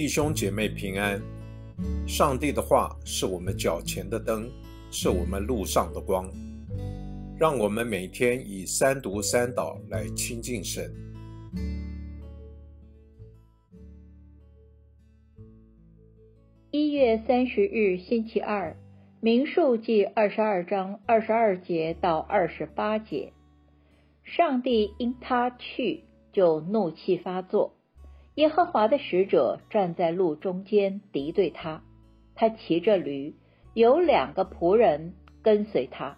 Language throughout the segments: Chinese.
弟兄姐妹平安。上帝的话是我们脚前的灯，是我们路上的光。让我们每天以三读三祷来亲近神。一月三十日，星期二，明数记二十二章二十二节到二十八节。上帝因他去，就怒气发作。耶和华的使者站在路中间敌对他，他骑着驴，有两个仆人跟随他。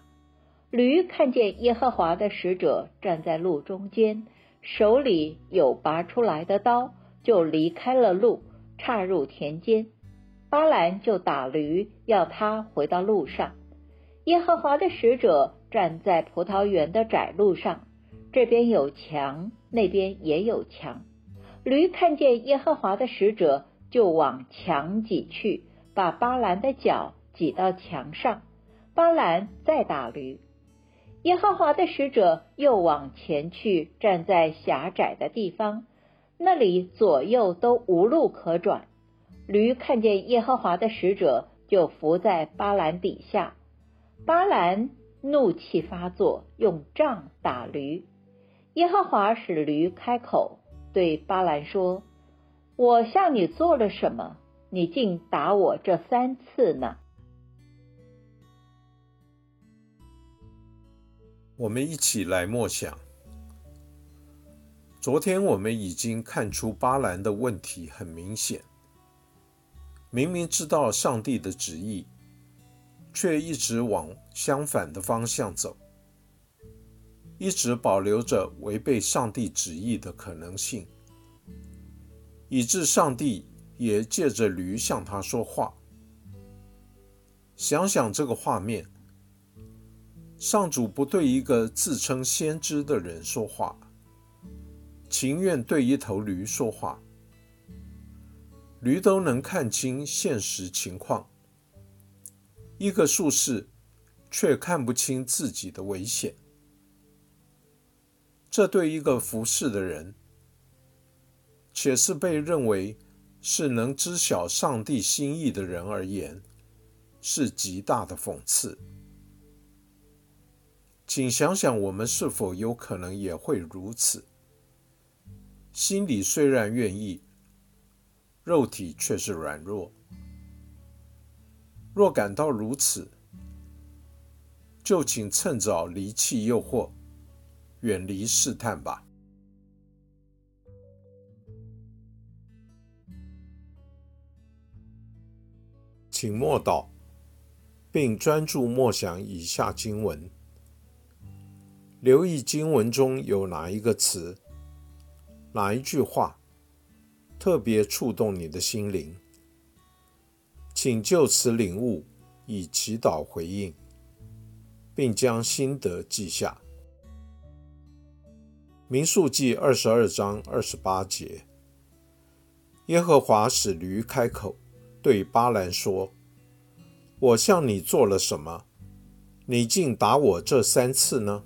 驴看见耶和华的使者站在路中间，手里有拔出来的刀，就离开了路，岔入田间。巴兰就打驴，要他回到路上。耶和华的使者站在葡萄园的窄路上，这边有墙，那边也有墙。驴看见耶和华的使者，就往墙挤去，把巴兰的脚挤到墙上。巴兰再打驴。耶和华的使者又往前去，站在狭窄的地方，那里左右都无路可转。驴看见耶和华的使者，就伏在巴兰底下。巴兰怒气发作，用杖打驴。耶和华使驴开口。对巴兰说：“我向你做了什么？你竟打我这三次呢？”我们一起来默想。昨天我们已经看出巴兰的问题很明显，明明知道上帝的旨意，却一直往相反的方向走。一直保留着违背上帝旨意的可能性，以致上帝也借着驴向他说话。想想这个画面：上主不对一个自称先知的人说话，情愿对一头驴说话。驴都能看清现实情况，一个术士却看不清自己的危险。这对一个服侍的人，且是被认为是能知晓上帝心意的人而言，是极大的讽刺。请想想，我们是否有可能也会如此？心里虽然愿意，肉体却是软弱。若感到如此，就请趁早离弃诱惑。远离试探吧，请默祷，并专注默想以下经文，留意经文中有哪一个词、哪一句话特别触动你的心灵，请就此领悟，以祈祷回应，并将心得记下。民数记二十二章二十八节，耶和华使驴开口，对巴兰说：“我向你做了什么？你竟打我这三次呢？”